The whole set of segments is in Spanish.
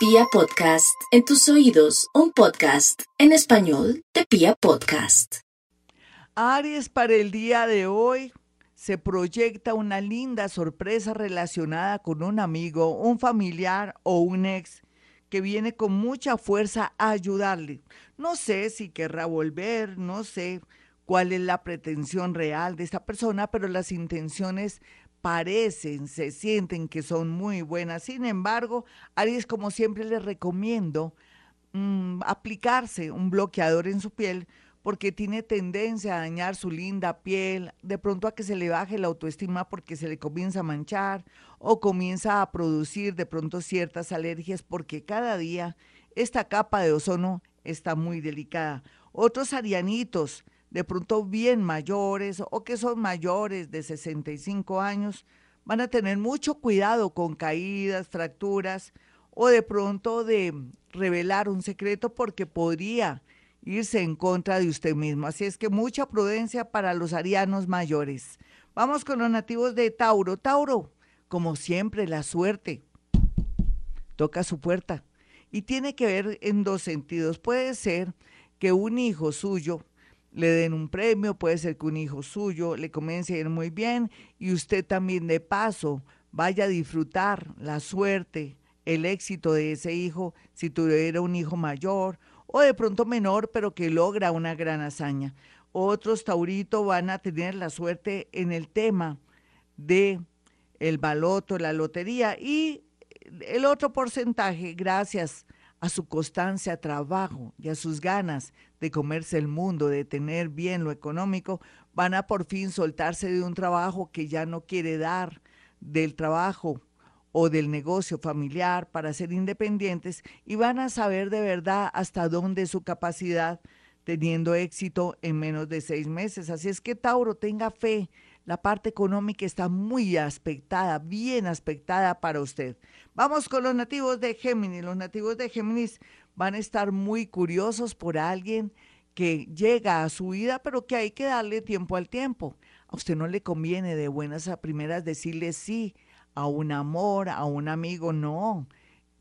Pia Podcast, en tus oídos, un podcast en español de Pia Podcast. Aries, para el día de hoy se proyecta una linda sorpresa relacionada con un amigo, un familiar o un ex que viene con mucha fuerza a ayudarle. No sé si querrá volver, no sé cuál es la pretensión real de esta persona, pero las intenciones parecen, se sienten que son muy buenas. Sin embargo, Aries, como siempre, les recomiendo mm, aplicarse un bloqueador en su piel porque tiene tendencia a dañar su linda piel, de pronto a que se le baje la autoestima porque se le comienza a manchar o comienza a producir de pronto ciertas alergias porque cada día esta capa de ozono está muy delicada. Otros arianitos de pronto bien mayores o que son mayores de 65 años, van a tener mucho cuidado con caídas, fracturas o de pronto de revelar un secreto porque podría irse en contra de usted mismo. Así es que mucha prudencia para los arianos mayores. Vamos con los nativos de Tauro. Tauro, como siempre, la suerte toca su puerta y tiene que ver en dos sentidos. Puede ser que un hijo suyo le den un premio, puede ser que un hijo suyo le comience a ir muy bien y usted también de paso vaya a disfrutar la suerte, el éxito de ese hijo si tuviera un hijo mayor o de pronto menor, pero que logra una gran hazaña. Otros tauritos van a tener la suerte en el tema de el baloto, la lotería y el otro porcentaje, gracias a su constancia, trabajo y a sus ganas de comerse el mundo, de tener bien lo económico, van a por fin soltarse de un trabajo que ya no quiere dar, del trabajo o del negocio familiar para ser independientes y van a saber de verdad hasta dónde su capacidad teniendo éxito en menos de seis meses. Así es que Tauro, tenga fe la parte económica está muy aspectada, bien aspectada para usted. Vamos con los nativos de Géminis. Los nativos de Géminis van a estar muy curiosos por alguien que llega a su vida, pero que hay que darle tiempo al tiempo. A usted no le conviene de buenas a primeras decirle sí a un amor, a un amigo, no.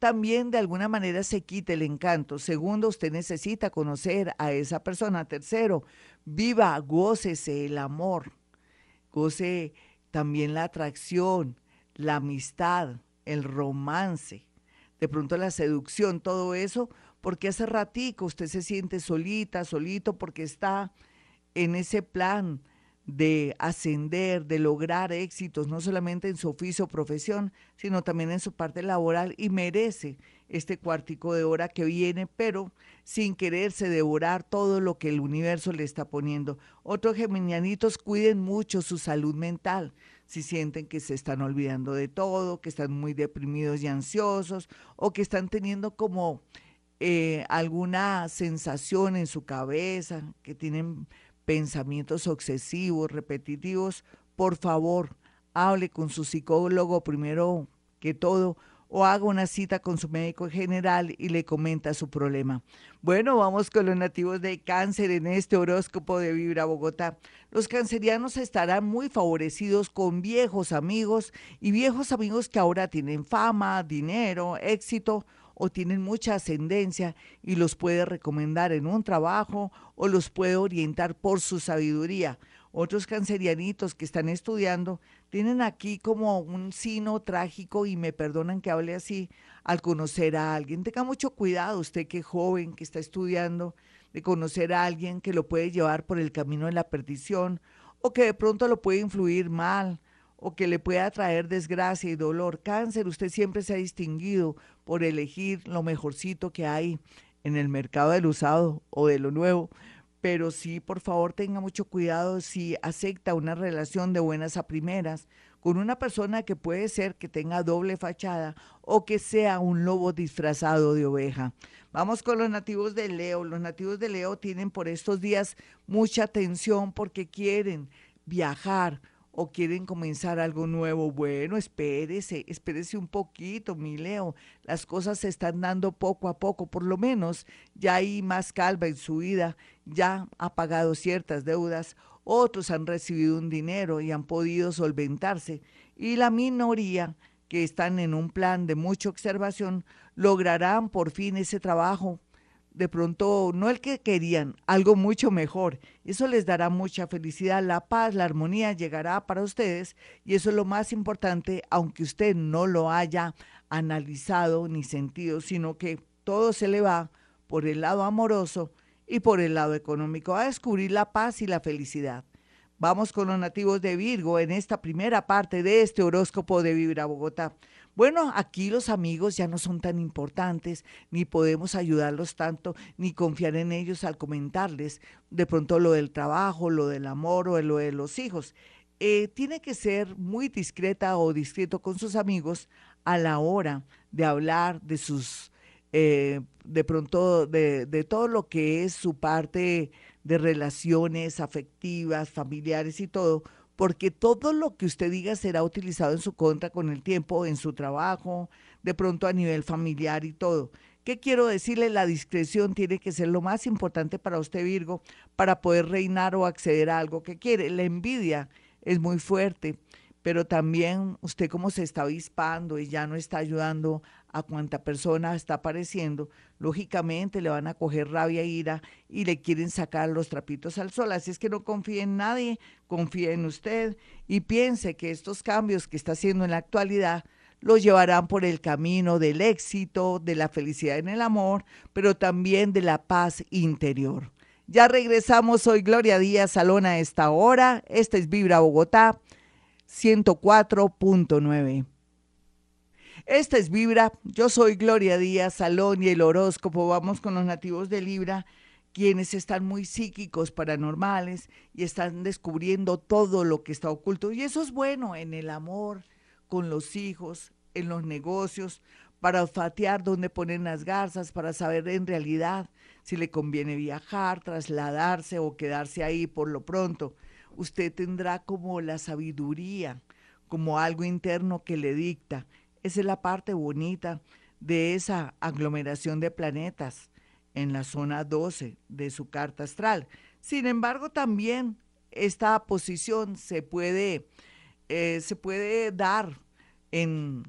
También de alguna manera se quite el encanto. Segundo, usted necesita conocer a esa persona. Tercero, viva, gócese el amor goce también la atracción, la amistad, el romance, de pronto la seducción, todo eso, porque hace ratico usted se siente solita, solito, porque está en ese plan de ascender, de lograr éxitos, no solamente en su oficio o profesión, sino también en su parte laboral y merece este cuartico de hora que viene, pero sin quererse devorar todo lo que el universo le está poniendo. Otros geminianitos cuiden mucho su salud mental, si sienten que se están olvidando de todo, que están muy deprimidos y ansiosos, o que están teniendo como eh, alguna sensación en su cabeza, que tienen pensamientos obsesivos, repetitivos, por favor, hable con su psicólogo primero que todo o haga una cita con su médico general y le comenta su problema. Bueno, vamos con los nativos de cáncer en este horóscopo de Vibra Bogotá. Los cancerianos estarán muy favorecidos con viejos amigos y viejos amigos que ahora tienen fama, dinero, éxito o tienen mucha ascendencia y los puede recomendar en un trabajo o los puede orientar por su sabiduría. Otros cancerianitos que están estudiando tienen aquí como un sino trágico y me perdonan que hable así al conocer a alguien. Tenga mucho cuidado usted que es joven, que está estudiando, de conocer a alguien que lo puede llevar por el camino de la perdición o que de pronto lo puede influir mal o que le pueda traer desgracia y dolor. Cáncer, usted siempre se ha distinguido por elegir lo mejorcito que hay en el mercado del usado o de lo nuevo pero sí, por favor, tenga mucho cuidado si acepta una relación de buenas a primeras con una persona que puede ser que tenga doble fachada o que sea un lobo disfrazado de oveja. Vamos con los nativos de Leo. Los nativos de Leo tienen por estos días mucha tensión porque quieren viajar, o quieren comenzar algo nuevo, bueno, espérese, espérese un poquito, mi Leo. Las cosas se están dando poco a poco, por lo menos ya hay más calma en su vida, ya ha pagado ciertas deudas, otros han recibido un dinero y han podido solventarse, y la minoría que están en un plan de mucha observación, lograrán por fin ese trabajo de pronto no el que querían, algo mucho mejor. Eso les dará mucha felicidad, la paz, la armonía llegará para ustedes y eso es lo más importante, aunque usted no lo haya analizado ni sentido, sino que todo se le va por el lado amoroso y por el lado económico a descubrir la paz y la felicidad. Vamos con los nativos de Virgo en esta primera parte de este horóscopo de Vibra Bogotá. Bueno, aquí los amigos ya no son tan importantes, ni podemos ayudarlos tanto, ni confiar en ellos al comentarles de pronto lo del trabajo, lo del amor o lo de los hijos. Eh, tiene que ser muy discreta o discreto con sus amigos a la hora de hablar de sus, eh, de pronto, de, de todo lo que es su parte de relaciones afectivas, familiares y todo, porque todo lo que usted diga será utilizado en su contra con el tiempo, en su trabajo, de pronto a nivel familiar y todo. ¿Qué quiero decirle? La discreción tiene que ser lo más importante para usted, Virgo, para poder reinar o acceder a algo que quiere. La envidia es muy fuerte, pero también usted como se está avispando y ya no está ayudando a cuanta persona está apareciendo, lógicamente le van a coger rabia e ira y le quieren sacar los trapitos al sol. Así es que no confíe en nadie, confíe en usted y piense que estos cambios que está haciendo en la actualidad los llevarán por el camino del éxito, de la felicidad en el amor, pero también de la paz interior. Ya regresamos hoy, Gloria Díaz Salón a esta hora. Esta es Vibra Bogotá 104.9. Esta es Vibra, yo soy Gloria Díaz Salón y el horóscopo. Vamos con los nativos de Libra, quienes están muy psíquicos, paranormales y están descubriendo todo lo que está oculto. Y eso es bueno en el amor, con los hijos, en los negocios, para olfatear dónde ponen las garzas, para saber en realidad si le conviene viajar, trasladarse o quedarse ahí por lo pronto. Usted tendrá como la sabiduría, como algo interno que le dicta esa es la parte bonita de esa aglomeración de planetas en la zona 12 de su carta astral. Sin embargo, también esta posición se puede, eh, se puede dar en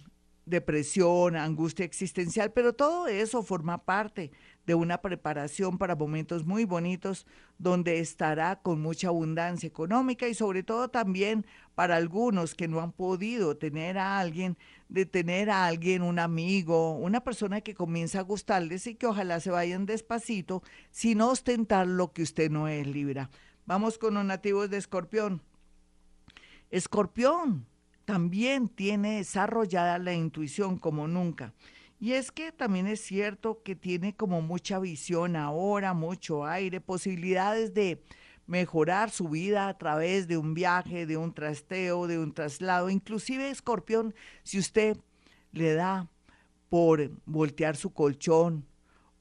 depresión, angustia existencial, pero todo eso forma parte de una preparación para momentos muy bonitos donde estará con mucha abundancia económica y sobre todo también para algunos que no han podido tener a alguien, de tener a alguien, un amigo, una persona que comienza a gustarles y que ojalá se vayan despacito sin ostentar lo que usted no es, Libra. Vamos con los nativos de Escorpión. Escorpión también tiene desarrollada la intuición como nunca. Y es que también es cierto que tiene como mucha visión ahora, mucho aire, posibilidades de mejorar su vida a través de un viaje, de un trasteo, de un traslado. Inclusive, escorpión, si usted le da por voltear su colchón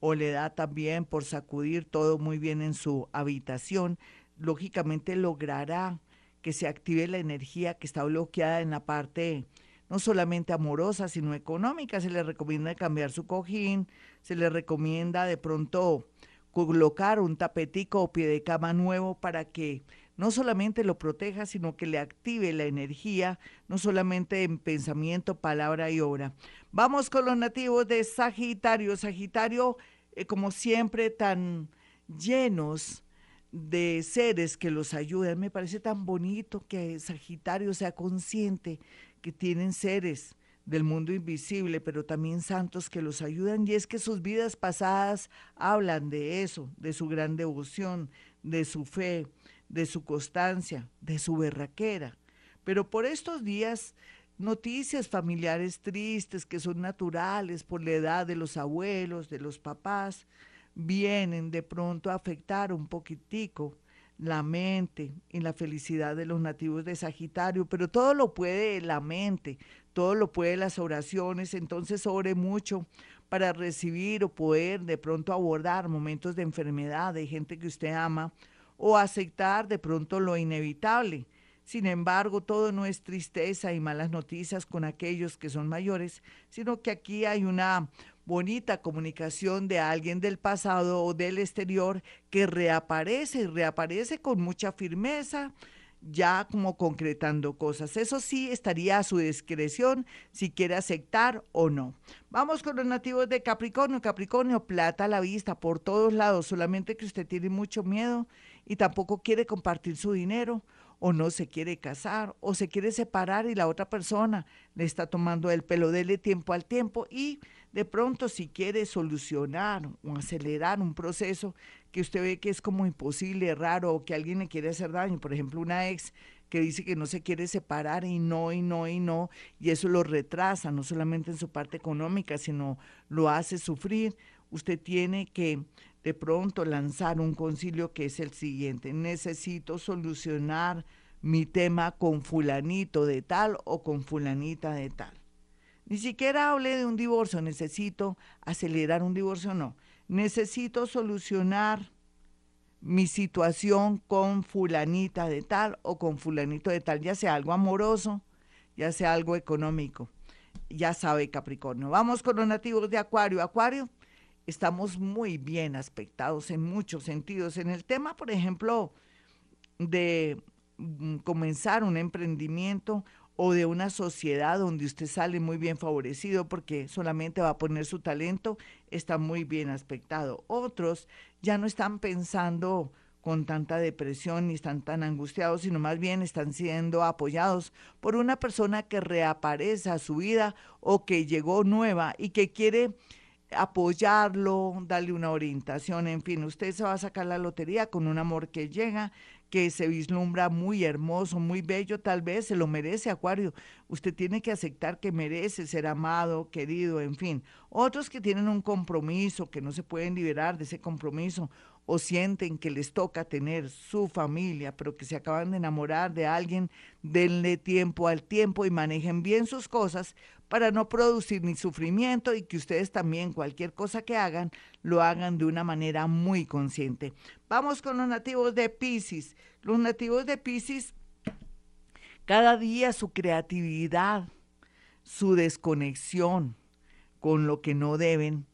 o le da también por sacudir todo muy bien en su habitación, lógicamente logrará que se active la energía que está bloqueada en la parte no solamente amorosa, sino económica. Se le recomienda cambiar su cojín, se le recomienda de pronto colocar un tapetico o pie de cama nuevo para que no solamente lo proteja, sino que le active la energía, no solamente en pensamiento, palabra y obra. Vamos con los nativos de Sagitario. Sagitario, eh, como siempre, tan llenos de seres que los ayudan. Me parece tan bonito que Sagitario sea consciente que tienen seres del mundo invisible, pero también santos que los ayudan, y es que sus vidas pasadas hablan de eso, de su gran devoción, de su fe, de su constancia, de su berraquera. Pero por estos días, noticias familiares tristes que son naturales por la edad de los abuelos, de los papás, vienen de pronto a afectar un poquitico la mente y la felicidad de los nativos de Sagitario, pero todo lo puede la mente, todo lo puede las oraciones, entonces ore mucho para recibir o poder de pronto abordar momentos de enfermedad de gente que usted ama o aceptar de pronto lo inevitable. Sin embargo, todo no es tristeza y malas noticias con aquellos que son mayores, sino que aquí hay una bonita comunicación de alguien del pasado o del exterior que reaparece y reaparece con mucha firmeza ya como concretando cosas. Eso sí estaría a su discreción si quiere aceptar o no. Vamos con los nativos de Capricornio. Capricornio, plata a la vista por todos lados, solamente que usted tiene mucho miedo y tampoco quiere compartir su dinero o no se quiere casar o se quiere separar y la otra persona le está tomando el pelo, dele tiempo al tiempo y de pronto si quiere solucionar o acelerar un proceso que usted ve que es como imposible, raro o que alguien le quiere hacer daño, por ejemplo una ex que dice que no se quiere separar y no, y no, y no, y eso lo retrasa, no solamente en su parte económica, sino lo hace sufrir, usted tiene que de pronto lanzar un concilio que es el siguiente, necesito solucionar mi tema con fulanito de tal o con fulanita de tal. Ni siquiera hable de un divorcio, necesito acelerar un divorcio, no. Necesito solucionar mi situación con fulanita de tal o con fulanito de tal, ya sea algo amoroso, ya sea algo económico. Ya sabe Capricornio. Vamos con los nativos de Acuario. Acuario, estamos muy bien aspectados en muchos sentidos. En el tema, por ejemplo, de mm, comenzar un emprendimiento o de una sociedad donde usted sale muy bien favorecido porque solamente va a poner su talento, está muy bien aspectado. Otros ya no están pensando con tanta depresión ni están tan angustiados, sino más bien están siendo apoyados por una persona que reaparece a su vida o que llegó nueva y que quiere apoyarlo, darle una orientación, en fin, usted se va a sacar la lotería con un amor que llega, que se vislumbra muy hermoso, muy bello, tal vez se lo merece Acuario. Usted tiene que aceptar que merece ser amado, querido, en fin. Otros que tienen un compromiso, que no se pueden liberar de ese compromiso, o sienten que les toca tener su familia, pero que se acaban de enamorar de alguien, denle tiempo al tiempo y manejen bien sus cosas para no producir ni sufrimiento y que ustedes también cualquier cosa que hagan lo hagan de una manera muy consciente. Vamos con los nativos de Pisces. Los nativos de Pisces, cada día su creatividad, su desconexión con lo que no deben,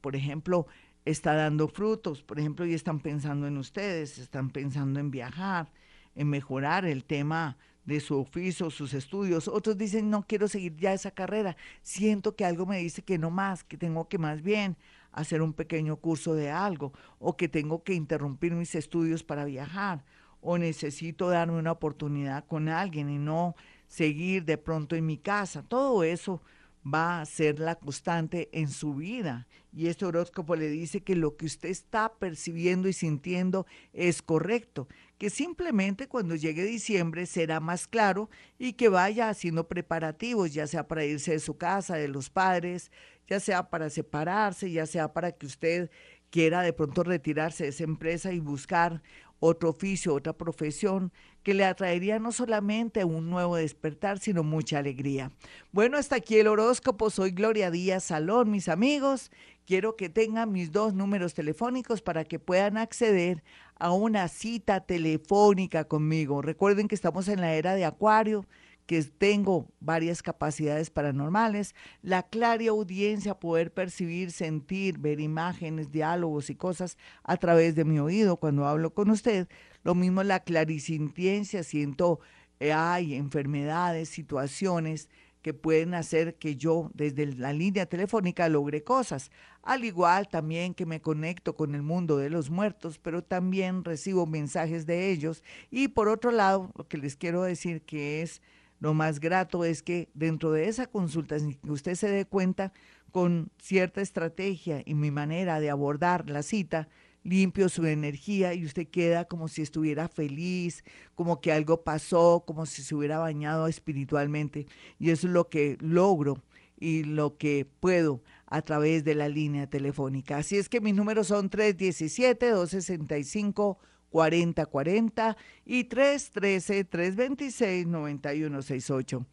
por ejemplo, está dando frutos. Por ejemplo, y están pensando en ustedes, están pensando en viajar, en mejorar el tema de su oficio, sus estudios. Otros dicen, no quiero seguir ya esa carrera. Siento que algo me dice que no más, que tengo que más bien hacer un pequeño curso de algo, o que tengo que interrumpir mis estudios para viajar, o necesito darme una oportunidad con alguien y no seguir de pronto en mi casa. Todo eso va a ser la constante en su vida. Y este horóscopo le dice que lo que usted está percibiendo y sintiendo es correcto, que simplemente cuando llegue diciembre será más claro y que vaya haciendo preparativos, ya sea para irse de su casa, de los padres, ya sea para separarse, ya sea para que usted quiera de pronto retirarse de esa empresa y buscar otro oficio, otra profesión que le atraería no solamente un nuevo despertar, sino mucha alegría. Bueno, hasta aquí el horóscopo. Soy Gloria Díaz Salón, mis amigos. Quiero que tengan mis dos números telefónicos para que puedan acceder a una cita telefónica conmigo. Recuerden que estamos en la era de Acuario que tengo varias capacidades paranormales, la clara audiencia, poder percibir, sentir, ver imágenes, diálogos y cosas a través de mi oído cuando hablo con usted. Lo mismo la clarisintiencia, siento, eh, hay enfermedades, situaciones que pueden hacer que yo desde la línea telefónica logre cosas. Al igual también que me conecto con el mundo de los muertos, pero también recibo mensajes de ellos. Y por otro lado, lo que les quiero decir que es lo más grato es que dentro de esa consulta, sin que usted se dé cuenta, con cierta estrategia y mi manera de abordar la cita, limpio su energía y usted queda como si estuviera feliz, como que algo pasó, como si se hubiera bañado espiritualmente. Y eso es lo que logro y lo que puedo a través de la línea telefónica. Así es que mis números son 317-265. 4040 y 313-326-9168.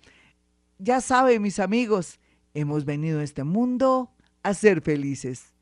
Ya saben, mis amigos, hemos venido a este mundo a ser felices.